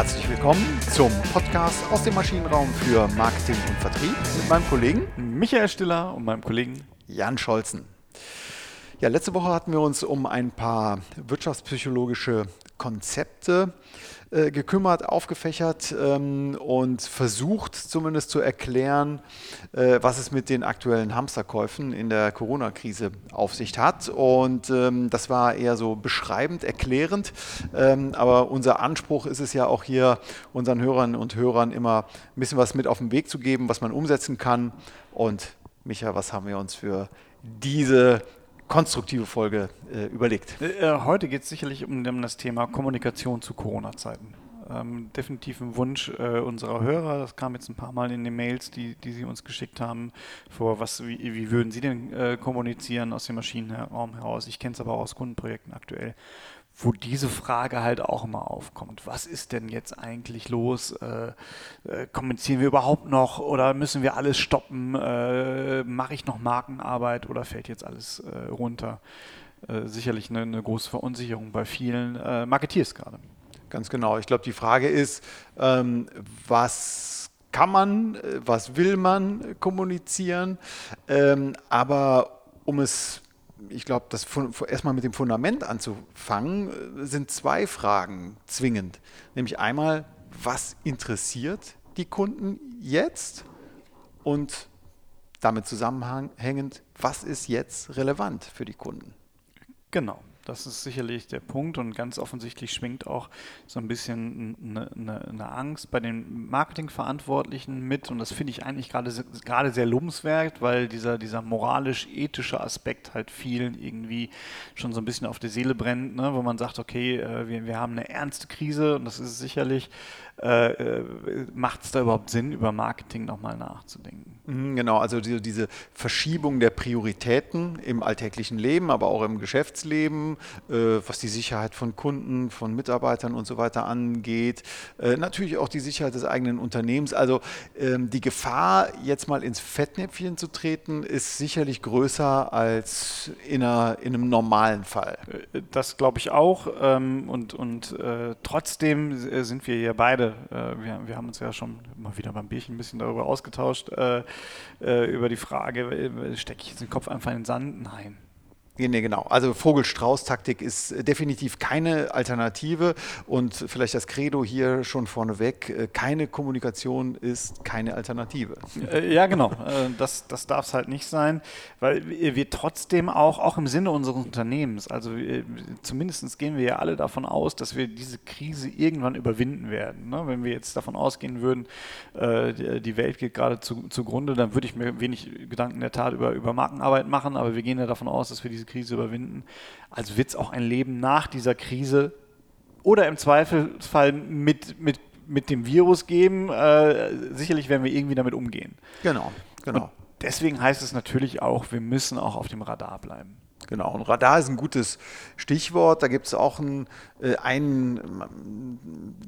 Herzlich willkommen zum Podcast aus dem Maschinenraum für Marketing und Vertrieb mit meinem Kollegen Michael Stiller und meinem Kollegen Jan Scholzen. Ja, letzte Woche hatten wir uns um ein paar wirtschaftspsychologische Konzepte äh, gekümmert, aufgefächert ähm, und versucht zumindest zu erklären, äh, was es mit den aktuellen Hamsterkäufen in der Corona-Krise auf sich hat. Und ähm, das war eher so beschreibend, erklärend. Ähm, aber unser Anspruch ist es ja auch hier, unseren Hörern und Hörern immer ein bisschen was mit auf den Weg zu geben, was man umsetzen kann. Und Micha, was haben wir uns für diese konstruktive Folge äh, überlegt. Äh, äh heute geht es sicherlich um, das Thema Kommunikation zu Corona-Zeiten. Ähm, definitiv ein Wunsch äh, unserer Hörer. Das kam jetzt ein paar Mal in den Mails, die, die sie uns geschickt haben. Vor was, wie, wie würden sie denn äh, kommunizieren aus dem Maschinenraum heraus? Ich kenne es aber auch aus Kundenprojekten aktuell wo diese Frage halt auch immer aufkommt. Was ist denn jetzt eigentlich los? Äh, äh, kommunizieren wir überhaupt noch oder müssen wir alles stoppen? Äh, Mache ich noch Markenarbeit oder fällt jetzt alles äh, runter? Äh, sicherlich eine, eine, große Verunsicherung bei vielen äh, Marketeers gerade. Ganz genau. Ich glaube, die Frage ist, ähm, was kann man, was will man kommunizieren? Ähm, aber um es ich glaube, das erstmal mit dem Fundament anzufangen, sind zwei Fragen zwingend. Nämlich einmal, was interessiert die Kunden jetzt? Und damit zusammenhängend, was ist jetzt relevant für die Kunden? Genau. Das ist sicherlich der Punkt und ganz offensichtlich schwingt auch so ein bisschen eine, eine, eine Angst bei den Marketingverantwortlichen mit und das finde ich eigentlich gerade gerade sehr lobenswert, weil dieser, dieser moralisch-ethische Aspekt halt vielen irgendwie schon so ein bisschen auf die Seele brennt, ne? wo man sagt, okay, äh, wir, wir haben eine ernste Krise und das ist sicherlich, äh, äh macht es da überhaupt Sinn, über Marketing nochmal nachzudenken? Mhm, genau, also diese, diese Verschiebung der Prioritäten im alltäglichen Leben, aber auch im Geschäftsleben, äh, was die Sicherheit von Kunden, von Mitarbeitern und so weiter angeht. Äh, natürlich auch die Sicherheit des eigenen Unternehmens. Also ähm, die Gefahr, jetzt mal ins Fettnäpfchen zu treten, ist sicherlich größer als in, einer, in einem normalen Fall. Äh, das glaube ich auch. Ähm, und und äh, trotzdem sind wir ja beide, äh, wir, wir haben uns ja schon mal wieder beim Bierchen ein bisschen darüber ausgetauscht, äh, über die Frage, stecke ich jetzt den Kopf einfach in den Sand? Nein. Nee, genau. Also Vogel-Strauß-Taktik ist definitiv keine Alternative und vielleicht das Credo hier schon vorneweg, äh, keine Kommunikation ist keine Alternative. Äh, ja, genau. Äh, das, das darf es halt nicht sein, weil wir trotzdem auch, auch im Sinne unseres Unternehmens, also zumindest gehen wir ja alle davon aus, dass wir diese Krise irgendwann überwinden werden. Ne? Wenn wir jetzt davon ausgehen würden, die Welt geht gerade zugrunde, dann würde ich mir wenig Gedanken in der Tat über, über Markenarbeit machen, aber wir gehen ja davon aus, dass wir diese Krise überwinden. Also wird es auch ein Leben nach dieser Krise oder im Zweifelsfall mit, mit, mit dem Virus geben. Äh, sicherlich werden wir irgendwie damit umgehen. Genau, genau. Und deswegen heißt es natürlich auch, wir müssen auch auf dem Radar bleiben. Genau, und Radar ist ein gutes Stichwort. Da gibt es auch einen, äh, einen,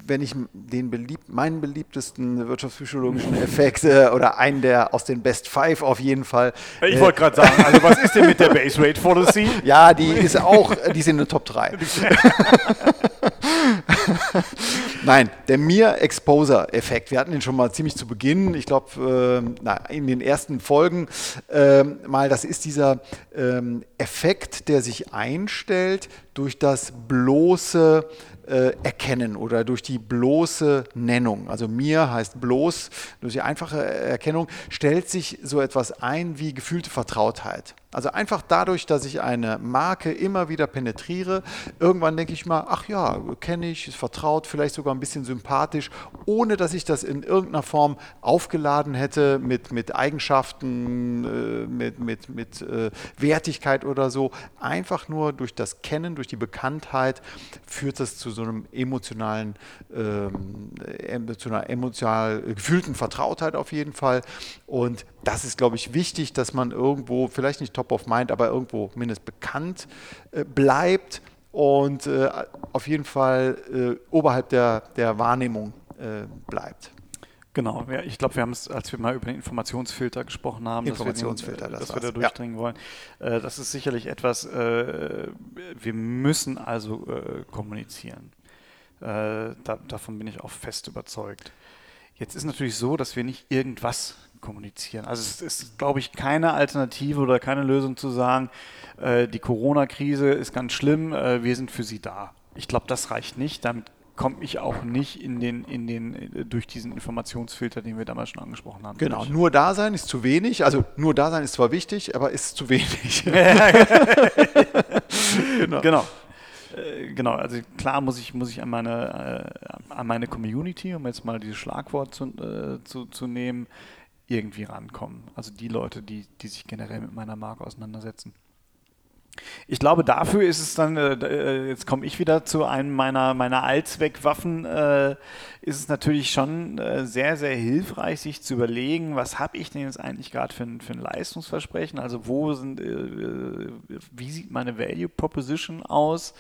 wenn ich den beliebt, meinen beliebtesten wirtschaftspsychologischen Effekt äh, oder einen der aus den Best Five auf jeden Fall. Ich wollte gerade sagen, also was ist denn mit der Base Rate Policy? ja, die ist auch, die ist in den Top 3. Nein, der Mir-Exposure-Effekt. Wir hatten ihn schon mal ziemlich zu Beginn, ich glaube, äh, in den ersten Folgen äh, mal. Das ist dieser ähm, Effekt, der sich einstellt durch das bloße äh, erkennen oder durch die bloße Nennung. Also mir heißt bloß, durch die einfache Erkennung stellt sich so etwas ein wie gefühlte Vertrautheit. Also einfach dadurch, dass ich eine Marke immer wieder penetriere, irgendwann denke ich mal, ach ja, kenne ich, ist vertraut, vielleicht sogar ein bisschen sympathisch, ohne dass ich das in irgendeiner Form aufgeladen hätte mit, mit Eigenschaften, äh, mit, mit, mit äh, Wertigkeit oder so. Einfach nur durch das Kennen, durch die Bekanntheit führt das zu so einem emotionalen, ähm, zu einer emotional gefühlten Vertrautheit auf jeden Fall. Und das ist, glaube ich, wichtig, dass man irgendwo, vielleicht nicht top of mind, aber irgendwo mindestens bekannt äh, bleibt und äh, auf jeden Fall äh, oberhalb der, der Wahrnehmung äh, bleibt. Genau, ich glaube, wir haben es, als wir mal über den Informationsfilter gesprochen haben, Informationsfilter, dass wir, den, dass wir da durchdringen ja. wollen. Äh, das ist sicherlich etwas, wir müssen also kommunizieren. Da, davon bin ich auch fest überzeugt. Jetzt ist natürlich so, dass wir nicht irgendwas kommunizieren. Also es ist, glaube ich, keine Alternative oder keine Lösung zu sagen, äh, die Corona-Krise ist ganz schlimm, äh, wir sind für sie da. Ich glaube, das reicht nicht. Damit komme ich auch nicht in den, in den, äh, durch diesen Informationsfilter, den wir damals schon angesprochen haben. Genau, nur da sein ist zu wenig. Also nur da sein ist zwar wichtig, aber ist zu wenig. genau. genau. Äh, genau, also klar muss ich, muss ich an, meine, äh, an meine Community, um jetzt mal dieses Schlagwort zu, äh, zu, zu nehmen, irgendwie rankommen. Also die Leute, die, die sich generell mit meiner Marke auseinandersetzen. Ich glaube, dafür ist es dann, äh, äh, jetzt komme ich wieder zu einem meiner, meiner Allzweckwaffen, äh, ist es natürlich schon äh, sehr, sehr hilfreich, sich zu überlegen, was habe ich denn jetzt eigentlich gerade für, für, ein Leistungsversprechen? Also wo sind, äh, äh, wie sieht meine Value Proposition aus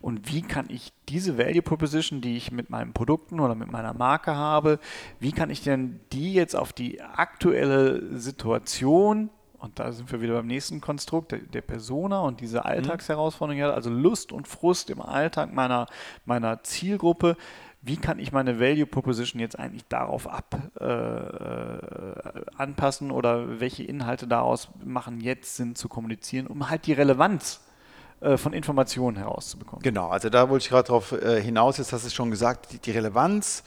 und wie kann ich diese Value Proposition, die ich mit meinen Produkten oder mit meiner Marke habe, wie kann ich denn die jetzt auf die aktuelle Situation und da sind wir wieder beim nächsten Konstrukt, der, der Persona und diese mhm. Alltagsherausforderung, also Lust und Frust im Alltag meiner, meiner Zielgruppe. Wie kann ich meine Value Proposition jetzt eigentlich darauf ab äh, äh, anpassen oder welche Inhalte daraus machen jetzt Sinn zu kommunizieren, um halt die Relevanz äh, von Informationen herauszubekommen. Genau, also da wollte ich gerade darauf äh, hinaus, jetzt hast du es schon gesagt, die, die Relevanz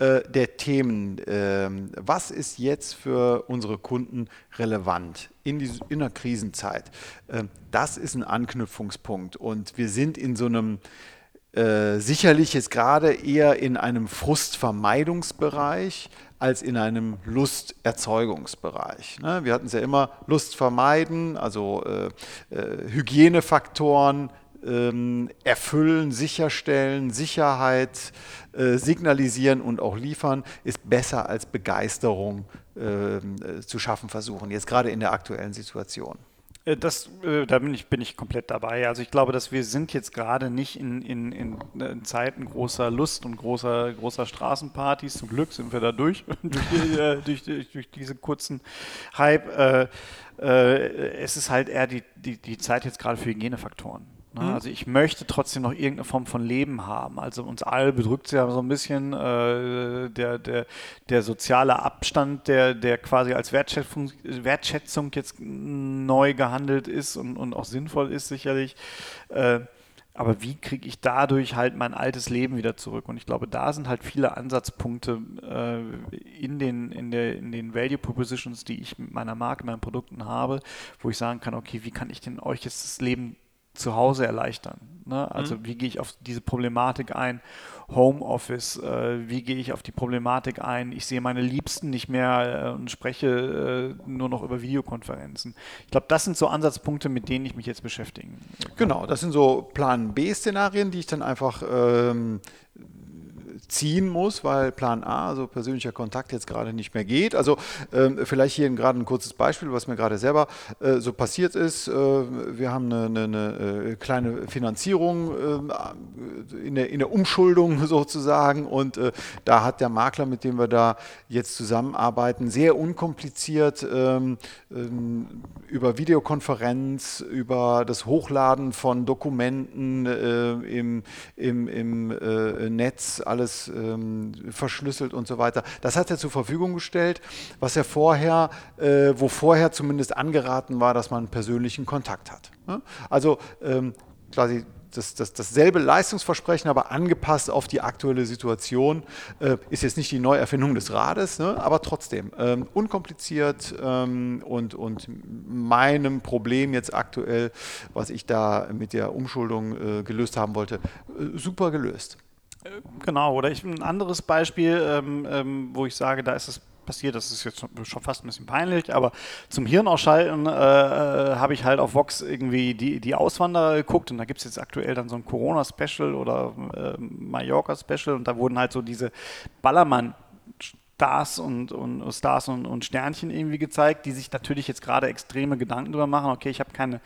äh, der Themen. Ähm, was ist jetzt für unsere Kunden relevant in, die, in der Krisenzeit? Ähm, das ist ein Anknüpfungspunkt und wir sind in so einem äh, sicherlich jetzt gerade eher in einem Frustvermeidungsbereich als in einem Lusterzeugungsbereich. Ne? Wir hatten es ja immer Lust vermeiden, also äh, äh, Hygienefaktoren, ähm, erfüllen, sicherstellen, Sicherheit äh, signalisieren und auch liefern, ist besser als Begeisterung ähm, äh, zu schaffen versuchen, jetzt gerade in der aktuellen Situation. Äh, das, äh, da bin ich, bin ich komplett dabei. Also ich glaube, dass wir sind jetzt gerade nicht in, in, in, in Zeiten großer Lust und großer, großer Straßenpartys. Zum Glück sind wir da durch, durch, äh, durch, durch, diesen kurzen Hype. Äh, äh, es ist halt eher die, die, die Zeit jetzt gerade für Hygienefaktoren. Ne? Mhm. Also ich möchte trotzdem noch irgendeine Form von Leben haben. Also uns alle bedrückt es ja so ein bisschen äh, der, der, der soziale Abstand, der, der quasi als Wertschätzung, Wertschätzung jetzt neu gehandelt ist und, und auch sinnvoll ist sicherlich. Äh, aber wie kriege ich dadurch halt mein altes Leben wieder zurück? Und ich glaube, da sind halt viele Ansatzpunkte äh, in, den, in, der, in den Value Propositions, die ich mit meiner Marke, meinen Produkten habe, wo ich sagen kann, okay, wie kann ich denn euch jetzt das Leben zu Hause erleichtern. Ne? Also mhm. wie gehe ich auf diese Problematik ein? Homeoffice, äh, wie gehe ich auf die Problematik ein? Ich sehe meine Liebsten nicht mehr äh, und spreche äh, nur noch über Videokonferenzen. Ich glaube, das sind so Ansatzpunkte, mit denen ich mich jetzt beschäftigen kann. Genau, das sind so Plan B-Szenarien, die ich dann einfach ähm, ziehen muss, weil Plan A, also persönlicher Kontakt, jetzt gerade nicht mehr geht. Also ähm, vielleicht hier gerade ein kurzes Beispiel, was mir gerade selber äh, so passiert ist. Äh, wir haben eine, eine, eine äh, kleine Finanzierung äh, in, der, in der Umschuldung sozusagen und äh, da hat der Makler, mit dem wir da jetzt zusammenarbeiten, sehr unkompliziert ähm, ähm, über Videokonferenz, über das Hochladen von Dokumenten äh, im, im, im Netz, alles ähm, verschlüsselt und so weiter. Das hat er zur Verfügung gestellt, was er vorher, äh, wo vorher zumindest angeraten war, dass man persönlichen Kontakt hat. Ne? Also ähm, quasi das, das, dasselbe Leistungsversprechen, aber angepasst auf die aktuelle Situation. Äh, ist jetzt nicht die Neuerfindung des Rades, ne? aber trotzdem ähm, unkompliziert ähm, und, und meinem Problem jetzt aktuell, was ich da mit der Umschuldung äh, gelöst haben wollte, äh, super gelöst. Genau, oder ich ein anderes Beispiel, ähm, ähm, wo ich sage, da ist es passiert, das ist jetzt schon fast ein bisschen peinlich, aber zum Hirnausschalten äh, äh, habe ich halt auf Vox irgendwie die, die Auswanderer geguckt und da gibt es jetzt aktuell dann so ein Corona-Special oder äh, Mallorca-Special und da wurden halt so diese Ballermann- Stars und, und Stars und, und, Sternchen irgendwie gezeigt, die sich natürlich jetzt gerade extreme Gedanken darüber machen, okay, ich habe keine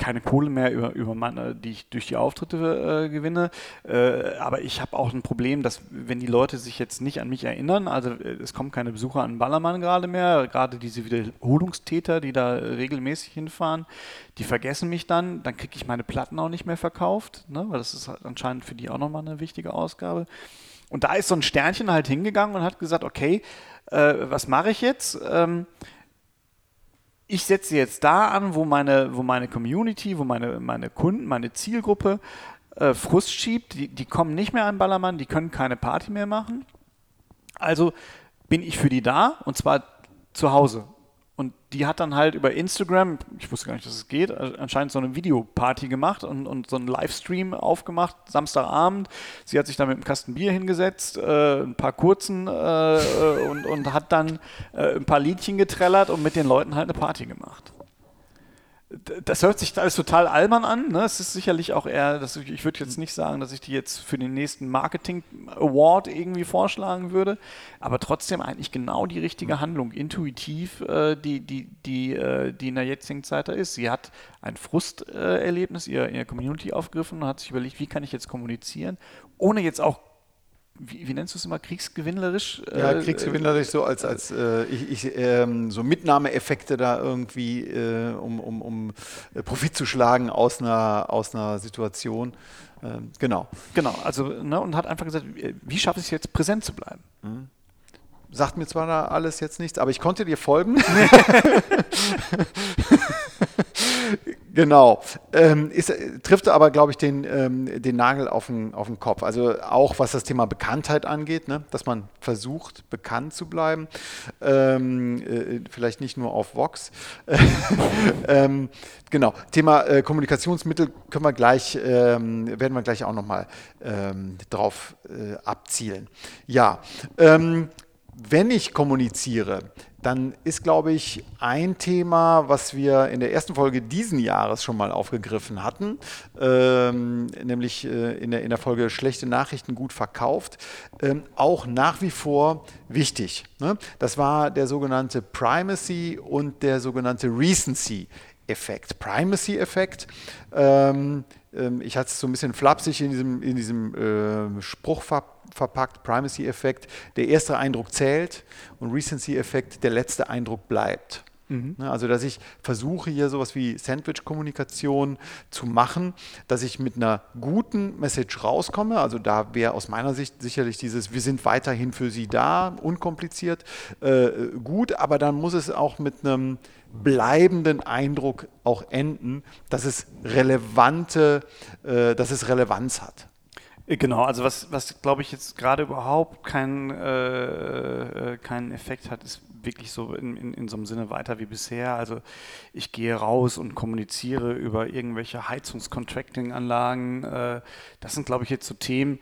keine Kohle mehr über, über meine, die ich durch die Auftritte äh, gewinne. Äh, aber ich habe auch ein Problem, dass wenn die Leute sich jetzt nicht an mich erinnern, also äh, es kommen keine Besucher an Ballermann gerade mehr, gerade diese Wiederholungstäter, die da regelmäßig hinfahren, die vergessen mich dann, dann kriege ich meine Platten auch nicht mehr verkauft, ne? weil das ist halt anscheinend für die auch nochmal eine wichtige Ausgabe. Und da ist so ein Sternchen halt hingegangen und hat gesagt, okay, äh, was mache ich jetzt? Ähm, ich setze jetzt da an, wo meine, wo meine Community, wo meine, meine Kunden, meine Zielgruppe äh, Frust schiebt. Die, die kommen nicht mehr an Ballermann, die können keine Party mehr machen. Also bin ich für die da und zwar zu Hause. Und die hat dann halt über Instagram, ich wusste gar nicht, dass es geht, äh, anscheinend so eine Videoparty gemacht und, und so einen Livestream aufgemacht, Samstagabend. Sie hat sich da mit einem Kasten Bier hingesetzt, äh, ein paar kurzen äh, äh und, und hat dann äh, ein paar Liedchen getrellert und mit den Leuten halt eine Party gemacht das hört sich alles total albern an. Ne? Es ist sicherlich auch eher, dass ich, ich würde jetzt nicht sagen, dass ich die jetzt für den nächsten Marketing Award irgendwie vorschlagen würde, aber trotzdem eigentlich genau die richtige Handlung, intuitiv, äh, die, die, die, äh, die in der jetzigen Zeit da ist. Sie hat ein Frusterlebnis, äh, ihr, ihr Community aufgegriffen und hat sich überlegt, wie kann ich jetzt kommunizieren, ohne jetzt auch wie, wie, nennst du es immer, kriegsgewinnlerisch? Ja, äh, kriegsgewinnlerisch so als, als äh, ich, ich ähm, so Mitnahmeeffekte da irgendwie, äh, um, um, um äh, Profit zu schlagen aus einer, aus einer Situation. Ähm, genau. Genau, also ne, und hat einfach gesagt, wie schaffe ich es jetzt, präsent zu bleiben? Mhm. Sagt mir zwar da alles jetzt nichts, aber ich konnte dir folgen. Genau. Ähm, ist, trifft aber, glaube ich, den, ähm, den Nagel auf den, auf den Kopf. Also auch was das Thema Bekanntheit angeht, ne? dass man versucht, bekannt zu bleiben. Ähm, äh, vielleicht nicht nur auf Vox. Ähm, genau. Thema äh, Kommunikationsmittel können wir gleich, ähm, werden wir gleich auch nochmal ähm, drauf äh, abzielen. Ja. Wenn ich kommuniziere, dann ist, glaube ich, ein Thema, was wir in der ersten Folge diesen Jahres schon mal aufgegriffen hatten, ähm, nämlich äh, in, der, in der Folge Schlechte Nachrichten gut verkauft, ähm, auch nach wie vor wichtig. Ne? Das war der sogenannte Primacy und der sogenannte Recency. Effekt, Primacy-Effekt. Ähm, ich hatte es so ein bisschen flapsig in diesem, in diesem äh, Spruch ver verpackt, Primacy-Effekt, der erste Eindruck zählt und Recency-Effekt, der letzte Eindruck bleibt. Mhm. Ne, also, dass ich versuche hier sowas wie Sandwich-Kommunikation zu machen, dass ich mit einer guten Message rauskomme. Also, da wäre aus meiner Sicht sicherlich dieses, wir sind weiterhin für Sie da, unkompliziert, äh, gut, aber dann muss es auch mit einem bleibenden Eindruck auch enden, dass es relevante, äh, dass es Relevanz hat. Genau, also was, was glaube ich jetzt gerade überhaupt keinen äh, äh, keinen Effekt hat, ist wirklich so in, in, in so einem Sinne weiter wie bisher. Also ich gehe raus und kommuniziere über irgendwelche Heizungscontracting-Anlagen. Äh, das sind, glaube ich, jetzt so Themen,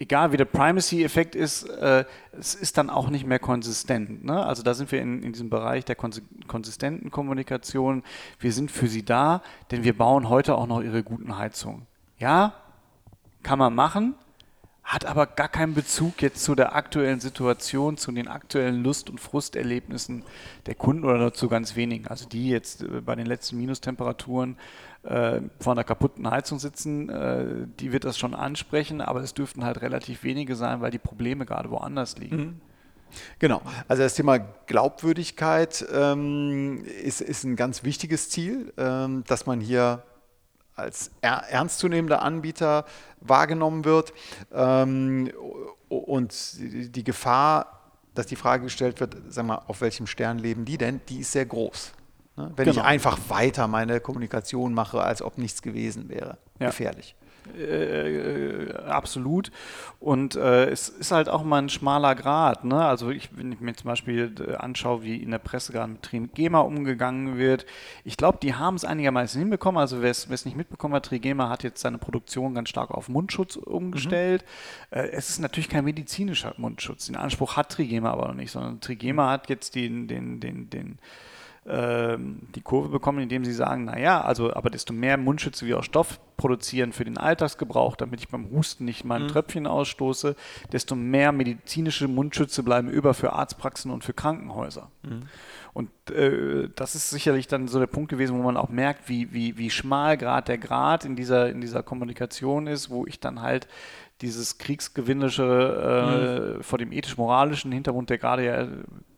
egal wie der Primacy-Effekt ist, äh, es ist dann auch nicht mehr konsistent. Ne? Also da sind wir in, in diesem Bereich der konsistenten Kommunikation. Wir sind für sie da, denn wir bauen heute auch noch ihre guten Heizungen. Ja, kann man machen, hat aber gar keinen Bezug jetzt zu der aktuellen Situation, zu den aktuellen Lust- und Frusterlebnissen der Kunden oder nur zu ganz wenigen. Also die jetzt äh, bei den letzten Minustemperaturen äh, vor einer kaputten Heizung sitzen, äh, die wird das schon ansprechen, aber es dürften halt relativ wenige sein, weil die Probleme gerade woanders liegen. Mhm. Genau, also das Thema Glaubwürdigkeit ähm, ist, ist ein ganz wichtiges Ziel, ähm, dass man hier als er, ernstzunehmender Anbieter wahrgenommen wird. Ähm, und die Gefahr, dass die Frage gestellt wird, sag mal, auf welchem Stern leben die denn, die ist sehr groß. Ne? Wenn genau. ich einfach weiter meine Kommunikation mache, als ob nichts gewesen wäre. Ja. Gefährlich. Äh, absolut. Und äh, es ist halt auch mal ein schmaler Grad. Ne? Also ich, wenn ich mir zum Beispiel äh, anschaue, wie in der Presse gerade mit Trigema umgegangen wird, ich glaube, die haben es einigermaßen hinbekommen. Also wer es nicht mitbekommen hat, Trigema hat jetzt seine Produktion ganz stark auf Mundschutz umgestellt. Mhm. Äh, es ist natürlich kein medizinischer Mundschutz. Den Anspruch hat Trigema aber noch nicht, sondern Trigema hat jetzt den, den, den, den die Kurve bekommen, indem sie sagen, naja, also aber desto mehr Mundschütze wir aus Stoff produzieren für den Alltagsgebrauch, damit ich beim Husten nicht mal ein mhm. Tröpfchen ausstoße, desto mehr medizinische Mundschütze bleiben über für Arztpraxen und für Krankenhäuser. Mhm. Und äh, das ist sicherlich dann so der Punkt gewesen, wo man auch merkt, wie, wie, wie schmal gerade der Grad in dieser, in dieser Kommunikation ist, wo ich dann halt dieses Kriegsgewinnische äh, mhm. vor dem ethisch-moralischen Hintergrund, der gerade ja,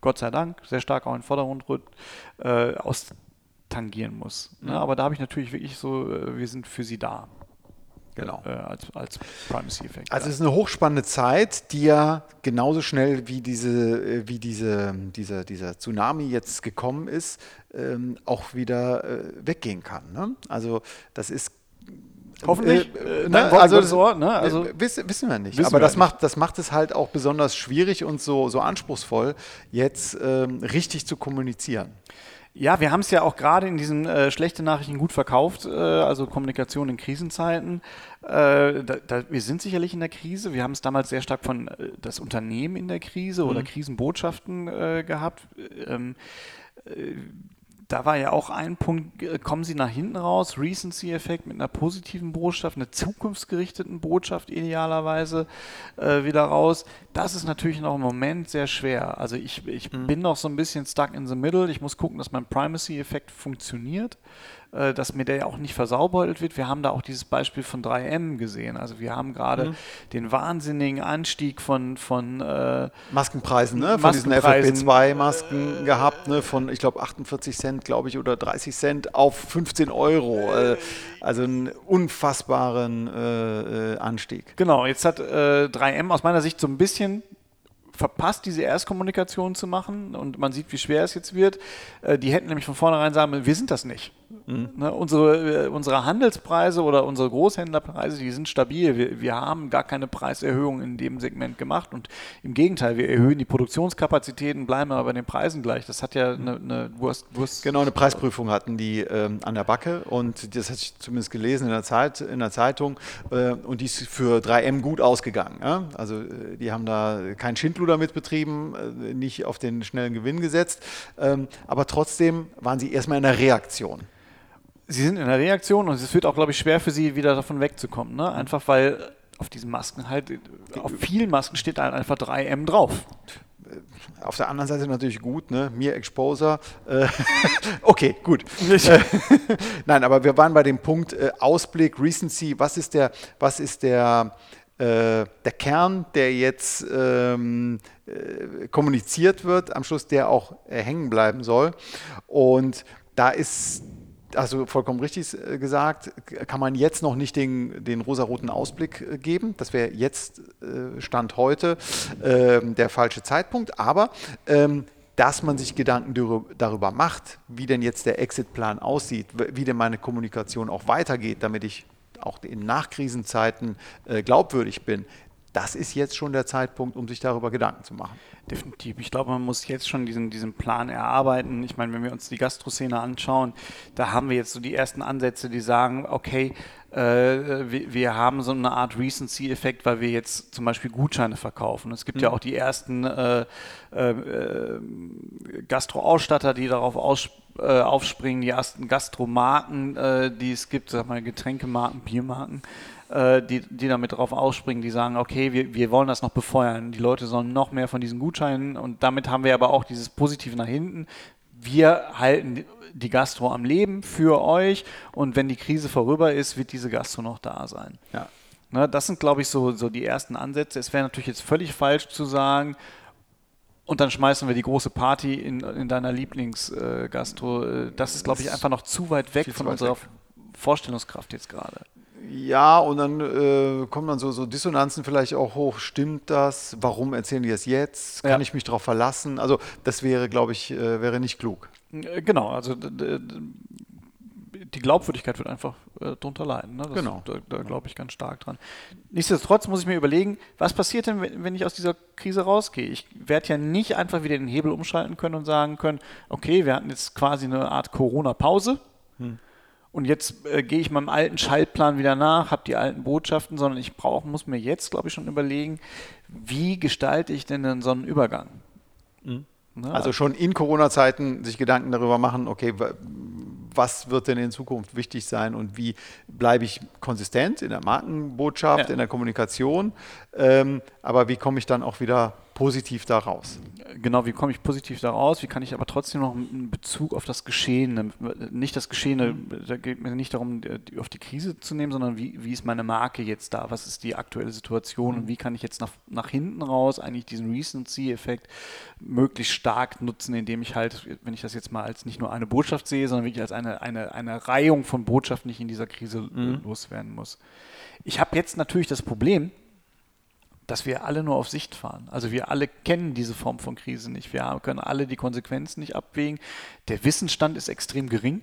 Gott sei Dank, sehr stark auch in den Vordergrund rückt, äh, austangieren muss. Ne? Mhm. Ne? Aber da habe ich natürlich wirklich so, äh, wir sind für sie da. Genau. Äh, als, als Primacy-Effekt. Also es ist eine hochspannende Zeit, die ja genauso schnell wie diese, äh, wie diese, dieser, dieser Tsunami jetzt gekommen ist, ähm, auch wieder äh, weggehen kann. Ne? Also das ist Hoffentlich. Äh, äh, ne, also, Ohr, ne? also wissen, wissen wir nicht. Aber wir das, nicht. Macht, das macht es halt auch besonders schwierig und so, so anspruchsvoll, jetzt ähm, richtig zu kommunizieren. Ja, wir haben es ja auch gerade in diesen äh, schlechten Nachrichten gut verkauft, äh, also Kommunikation in Krisenzeiten. Äh, da, da, wir sind sicherlich in der Krise. Wir haben es damals sehr stark von äh, das Unternehmen in der Krise mhm. oder Krisenbotschaften äh, gehabt. Ähm, äh, da war ja auch ein Punkt, äh, kommen Sie nach hinten raus, Recency-Effekt mit einer positiven Botschaft, einer zukunftsgerichteten Botschaft idealerweise äh, wieder raus. Das ist natürlich noch im Moment sehr schwer. Also ich, ich mhm. bin noch so ein bisschen stuck in the middle. Ich muss gucken, dass mein Primacy-Effekt funktioniert. Äh, dass mir der ja auch nicht versaubeutelt wird. Wir haben da auch dieses Beispiel von 3M gesehen. Also wir haben gerade mhm. den wahnsinnigen Anstieg von, von äh, Maskenpreisen, ne? von diesen FFP2-Masken äh, gehabt, ne? von ich glaube 48 Cent, glaube ich, oder 30 Cent auf 15 Euro. Äh, also einen unfassbaren äh, Anstieg. Genau, jetzt hat 3M aus meiner Sicht so ein bisschen verpasst, diese Erstkommunikation zu machen und man sieht, wie schwer es jetzt wird. die hätten nämlich von vornherein sagen, wir sind das nicht. Mhm. Ne, unsere, äh, unsere Handelspreise oder unsere Großhändlerpreise, die sind stabil. Wir, wir haben gar keine Preiserhöhung in dem Segment gemacht und im Gegenteil, wir erhöhen die Produktionskapazitäten, bleiben aber bei den Preisen gleich. Das hat ja eine, eine Wurst, Wurst Genau, eine Preisprüfung hatten die ähm, an der Backe und das hatte ich zumindest gelesen in der, Zeit, in der Zeitung äh, und die ist für 3M gut ausgegangen. Ja? Also äh, die haben da kein Schindluder mit betrieben, äh, nicht auf den schnellen Gewinn gesetzt, ähm, aber trotzdem waren sie erstmal in der Reaktion sie sind in der Reaktion und es wird auch, glaube ich, schwer für sie, wieder davon wegzukommen. Ne? Einfach weil auf diesen Masken halt, auf vielen Masken steht halt einfach 3M drauf. Auf der anderen Seite natürlich gut, ne? Mir Exposer. Äh, okay, gut. Äh, nein, aber wir waren bei dem Punkt äh, Ausblick, Recency. Was ist der, was ist der, äh, der Kern, der jetzt ähm, äh, kommuniziert wird, am Schluss, der auch äh, hängen bleiben soll? Und da ist also vollkommen richtig äh, gesagt, kann man jetzt noch nicht den, den rosaroten Ausblick äh, geben. Das wäre jetzt äh, Stand heute ähm, der falsche Zeitpunkt. Aber ähm, dass man sich Gedanken darüber macht, wie denn jetzt der Exitplan aussieht, wie denn meine Kommunikation auch weitergeht, damit ich auch in Nachkrisenzeiten glaubwürdig bin, das ist jetzt schon der Zeitpunkt, um sich darüber Gedanken zu machen. Definitiv. Ich glaube, man muss jetzt schon diesen, diesen Plan erarbeiten. Ich meine, wenn wir uns die Gastroszene anschauen, da haben wir jetzt so die ersten Ansätze, die sagen, okay, äh, wir, haben so eine Art Recency-Effekt, weil wir jetzt zum Beispiel Gutscheine verkaufen. Es gibt mhm. ja auch die ersten äh, äh, Gastro-Ausstatter, die darauf aus, äh, aufspringen, die ersten Gastromarken, äh, die es gibt, sag mal Getränkemarken, Biermarken, äh, die, die damit drauf ausspringen, die sagen, okay, wir, wir wollen das noch befeuern. Die Leute sollen noch mehr von diesen Gutscheinen und damit haben wir aber auch dieses Positive nach hinten. Wir halten die Gastro am Leben für euch und wenn die Krise vorüber ist, wird diese Gastro noch da sein. Ja. Ne, das sind, glaube ich, so, so die ersten Ansätze. Es wäre natürlich jetzt völlig falsch zu sagen, und dann schmeißen wir die große Party in, in deiner Lieblingsgastro. Äh, das ist, glaube ich, einfach noch zu weit weg von unserer weg. Vorstellungskraft jetzt gerade. Ja, und dann äh, kommen dann so, so Dissonanzen vielleicht auch hoch. Stimmt das? Warum erzählen die das jetzt? Kann ja. ich mich darauf verlassen? Also das wäre, glaube ich, äh, wäre nicht klug. Äh, genau, also die Glaubwürdigkeit wird einfach äh, drunter leiden. Ne? Das, genau. Da, da glaube ich ganz stark dran. Nichtsdestotrotz muss ich mir überlegen, was passiert denn, wenn, wenn ich aus dieser Krise rausgehe? Ich werde ja nicht einfach wieder den Hebel umschalten können und sagen können, okay, wir hatten jetzt quasi eine Art Corona-Pause. Hm und jetzt äh, gehe ich meinem alten Schaltplan wieder nach, habe die alten Botschaften, sondern ich brauche, muss mir jetzt, glaube ich, schon überlegen, wie gestalte ich denn dann so einen Übergang? Mhm. Ne? Also schon in Corona-Zeiten sich Gedanken darüber machen, okay, was wird denn in Zukunft wichtig sein und wie bleibe ich konsistent in der Markenbotschaft, ja. in der Kommunikation, ähm, aber wie komme ich dann auch wieder positiv da raus? Genau, wie komme ich positiv da raus? Wie kann ich aber trotzdem noch einen Bezug auf das Geschehene, nicht das Geschehene, da geht mir nicht darum, auf die Krise zu nehmen, sondern wie, wie ist meine Marke jetzt da? Was ist die aktuelle Situation und wie kann ich jetzt nach, nach hinten raus eigentlich diesen Recency-Effekt möglichst stark nutzen, indem ich halt, wenn ich das jetzt mal als nicht nur eine Botschaft sehe, sondern wirklich als eine, eine, eine Reihung von Botschaften, die ich in dieser Krise mhm. loswerden muss. Ich habe jetzt natürlich das Problem, dass wir alle nur auf Sicht fahren. Also wir alle kennen diese Form von Krise nicht. Wir können alle die Konsequenzen nicht abwägen. Der Wissensstand ist extrem gering,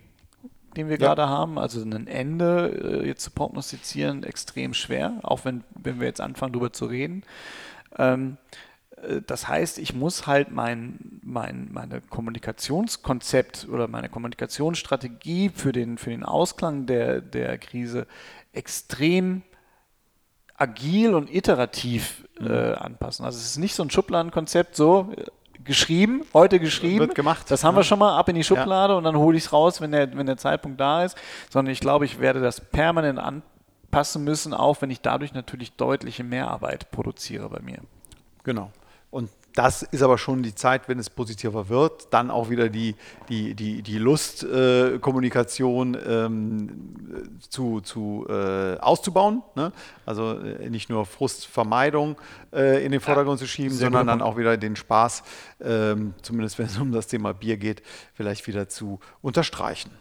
den wir ja. gerade haben. Also ein Ende äh, jetzt zu prognostizieren, extrem schwer, auch wenn, wenn wir jetzt anfangen, darüber zu reden. Ähm, äh, das heißt, ich muss halt mein, mein meine Kommunikationskonzept oder meine Kommunikationsstrategie für den, für den Ausklang der, der Krise extrem agil und iterativ äh, mhm. anpassen. Also es ist nicht so ein Schubladenkonzept, so äh, geschrieben, heute geschrieben. Wird gemacht. Das haben ja. wir schon mal ab in die Schublade ja. und dann hole ich es raus, wenn der, wenn der Zeitpunkt da ist. Sondern ich glaube, ich werde das permanent anpassen müssen, auch wenn ich dadurch natürlich deutliche Mehrarbeit produziere bei mir. Genau. Das ist aber schon die Zeit, wenn es positiver wird, dann auch wieder die, die, die, die Lustkommunikation äh, ähm, zu, zu, äh, auszubauen. Ne? Also äh, nicht nur Frustvermeidung äh, in den Vordergrund ja, zu schieben, sondern dann auch wieder den Spaß, ähm, zumindest wenn es um das Thema Bier geht, vielleicht wieder zu unterstreichen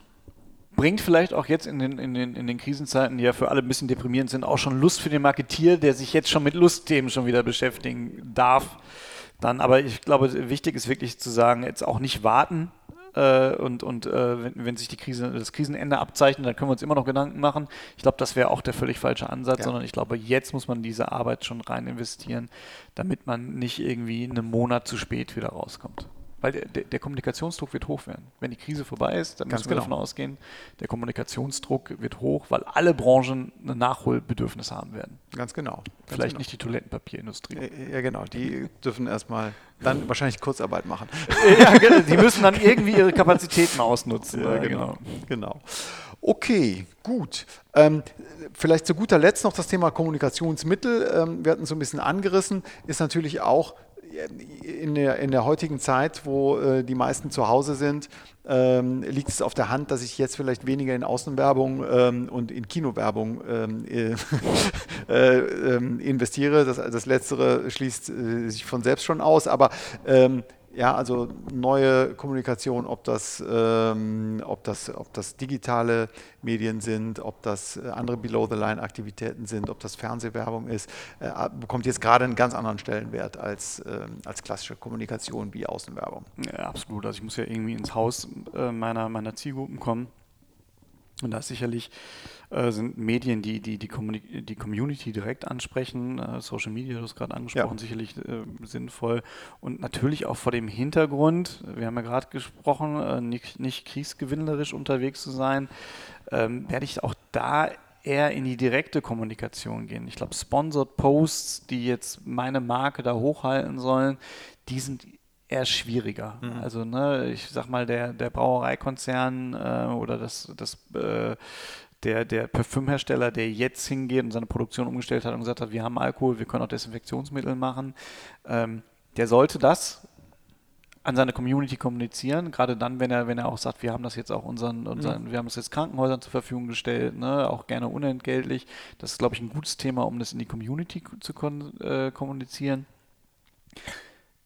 bringt vielleicht auch jetzt in den, in, den, in den Krisenzeiten, die ja für alle ein bisschen deprimierend sind, auch schon Lust für den Marketier, der sich jetzt schon mit Lustthemen schon wieder beschäftigen darf. Dann, aber ich glaube, wichtig ist wirklich zu sagen, jetzt auch nicht warten, äh, und, und äh, wenn, wenn, sich die Krise, das Krisenende abzeichnet, dann können wir uns immer noch Gedanken machen. Ich glaube, das wäre auch der völlig falsche Ansatz, ja. sondern ich glaube, jetzt muss man diese Arbeit schon rein investieren, damit man nicht irgendwie einen Monat zu spät wieder rauskommt. Weil der, der, der, Kommunikationsdruck wird hoch werden. Wenn die Krise vorbei ist, dann Ganz müssen wir genau. davon ausgehen, der Kommunikationsdruck wird hoch, weil alle Branchen ein Nachholbedürfnis haben werden. Ganz genau. Ganz Vielleicht genau. nicht die Toilettenpapierindustrie. Ja, genau. Die dürfen erstmal dann wahrscheinlich Kurzarbeit machen. ja, die müssen dann irgendwie ihre Kapazitäten ausnutzen. Ja, genau. genau. Okay, gut. Ähm, vielleicht zu guter Letzt noch das Thema Kommunikationsmittel. Ähm, wir hatten es so ein bisschen angerissen, ist natürlich auch in der, in der heutigen Zeit, wo äh, die meisten zu Hause sind, ähm, liegt es auf der Hand, dass ich jetzt vielleicht weniger in Außenwerbung ähm, und in Kinowerbung ähm, äh, äh, investiere. Das, das Letztere schließt äh, sich von selbst schon aus, aber ähm, ja, also neue Kommunikation, ob das, ähm, ob, das, ob das digitale Medien sind, ob das äh, andere Below-the-Line-Aktivitäten sind, ob das Fernsehwerbung ist, äh, bekommt jetzt gerade einen ganz anderen Stellenwert als, äh, als klassische Kommunikation wie Außenwerbung. Ja, absolut. Also ich muss ja irgendwie ins Haus äh, meiner, meiner Zielgruppen kommen. Und da sicherlich äh, sind Medien, die die, die, die Community direkt ansprechen. Äh, Social Media, du hast gerade angesprochen, ja. sicherlich äh, sinnvoll. Und natürlich auch vor dem Hintergrund, wir haben ja gerade gesprochen, äh, nicht, nicht kriegsgewinnlerisch unterwegs zu sein, ähm, werde ich auch da eher in die direkte Kommunikation gehen. Ich glaube, Sponsored Posts, die jetzt meine Marke da hochhalten sollen, die sind eher schwieriger. Mhm. Also, ne, ich sag mal, der, der Brauereikonzern äh, oder das, das äh, der, der Parfümhersteller, der jetzt hingeht und seine Produktion umgestellt hat und gesagt hat, wir haben Alkohol, wir können auch Desinfektionsmittel machen, ähm, der sollte das an seine Community kommunizieren, gerade dann, wenn er, wenn er auch sagt, wir haben das jetzt auch unseren, unseren mhm. wir haben das jetzt Krankenhäusern zur Verfügung gestellt, ne, auch gerne unentgeltlich. Das ist, glaube ich, ein gutes Thema, um das in die Community zu äh, kommunizieren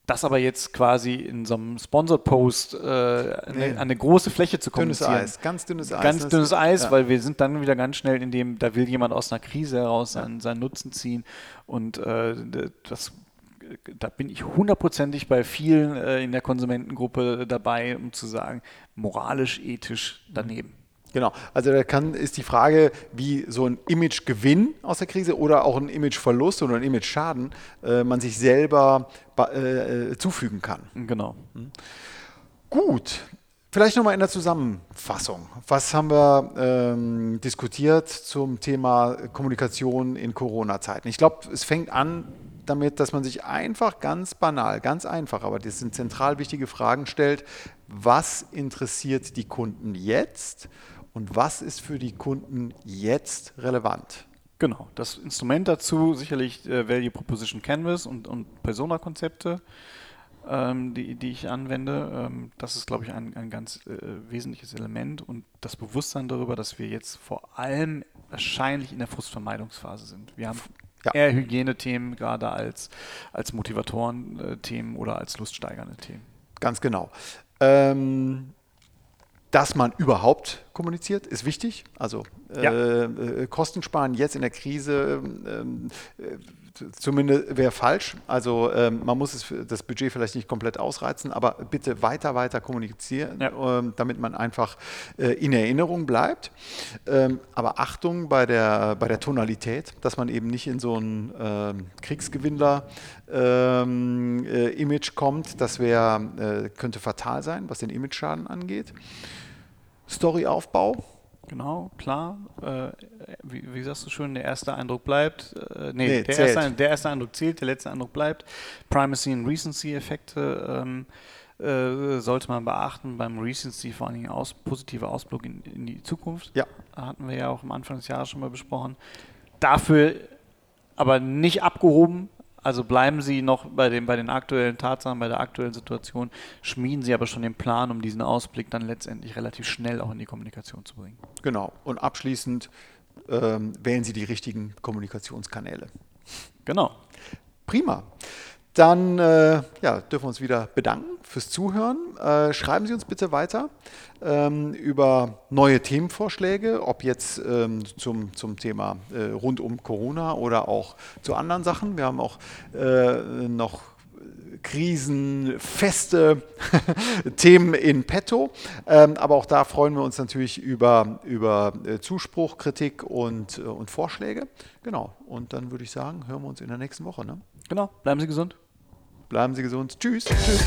das aber jetzt quasi in so einem Sponsored Post äh, eine, nee. eine, große Fläche zu kommunizieren. Dünnes Eis, ganz dünnes Eis. Ganz dünnes Eis, ja. weil wir sind dann wieder ganz schnell in dem, da will jemand aus einer Krise heraus seinen, seinen Nutzen ziehen und äh, das da bin ich hundertprozentig bei vielen äh, in der Konsumentengruppe dabei, um zu sagen, moralisch, ethisch daneben. Genau, also da kann, ist die Frage, wie so ein Imagegewinn aus der Krise oder auch ein Imageverlust oder ein Imageschaden äh, man sich selber äh, zufügen kann. Genau. Hm. Gut, vielleicht nochmal in der Zusammenfassung. Was haben wir ähm, diskutiert zum Thema Kommunikation in Corona-Zeiten? Ich glaube, es fängt an damit, dass man sich einfach ganz banal, ganz einfach, aber das sind zentral wichtige Fragen stellt. Was interessiert die Kunden jetzt und was ist für die Kunden jetzt relevant? Genau, das Instrument dazu sicherlich äh, Value Proposition Canvas und, und Persona-Konzepte, ähm, die, die ich anwende. Ähm, das ist, glaube ich, ein, ein ganz äh, wesentliches Element und das Bewusstsein darüber, dass wir jetzt vor allem wahrscheinlich in der Frustvermeidungsphase sind. Wir haben ja. eher Hygienethemen gerade als, als Motivatoren-Themen oder als luststeigernde Themen. Ganz genau. Ähm, dass man überhaupt kommuniziert, ist wichtig. Also ja. äh, äh Kosten sparen jetzt in der Krise ähm, äh, zumindest wäre falsch. Also ähm, man muss es, das Budget vielleicht nicht komplett ausreizen, aber bitte weiter, weiter kommunizieren, ja. ähm, damit man einfach äh, in Erinnerung bleibt. Aber Achtung bei der, bei der Tonalität, dass man eben nicht in so ein Kriegsgewinnler-Image äh, kommt. Das wär, äh, könnte fatal sein, was den Image-Schaden angeht. Storyaufbau. Genau, klar. Äh, wie, wie, sagst du schon, der erste Eindruck bleibt. Äh, nee, nee der, erste, der, erste, Eindruck zählt, der letzte Eindruck bleibt. Primacy und Recency-Effekte ähm, äh, sollte man beachten. Beim Recency vor allen Dingen aus, positiver Ausblick in, in, die Zukunft. Ja. Hatten wir ja auch am Anfang des Jahres schon mal besprochen. Dafür aber nicht abgehoben, also bleiben Sie noch bei, dem, bei den aktuellen Tatsachen, bei der aktuellen Situation, schmieden Sie aber schon den Plan, um diesen Ausblick dann letztendlich relativ schnell auch in die Kommunikation zu bringen. Genau. Und abschließend ähm, wählen Sie die richtigen Kommunikationskanäle. Genau. Prima. Dann äh, ja, dürfen wir uns wieder bedanken fürs Zuhören. Äh, schreiben Sie uns bitte weiter ähm, über neue Themenvorschläge, ob jetzt ähm, zum, zum Thema äh, rund um Corona oder auch zu anderen Sachen. Wir haben auch äh, noch krisenfeste Themen in petto. Ähm, aber auch da freuen wir uns natürlich über, über äh, Zuspruch, Kritik und, äh, und Vorschläge. Genau. Und dann würde ich sagen, hören wir uns in der nächsten Woche. Ne? Genau. Bleiben Sie gesund. Bleiben Sie gesund. Tschüss. Tschüss.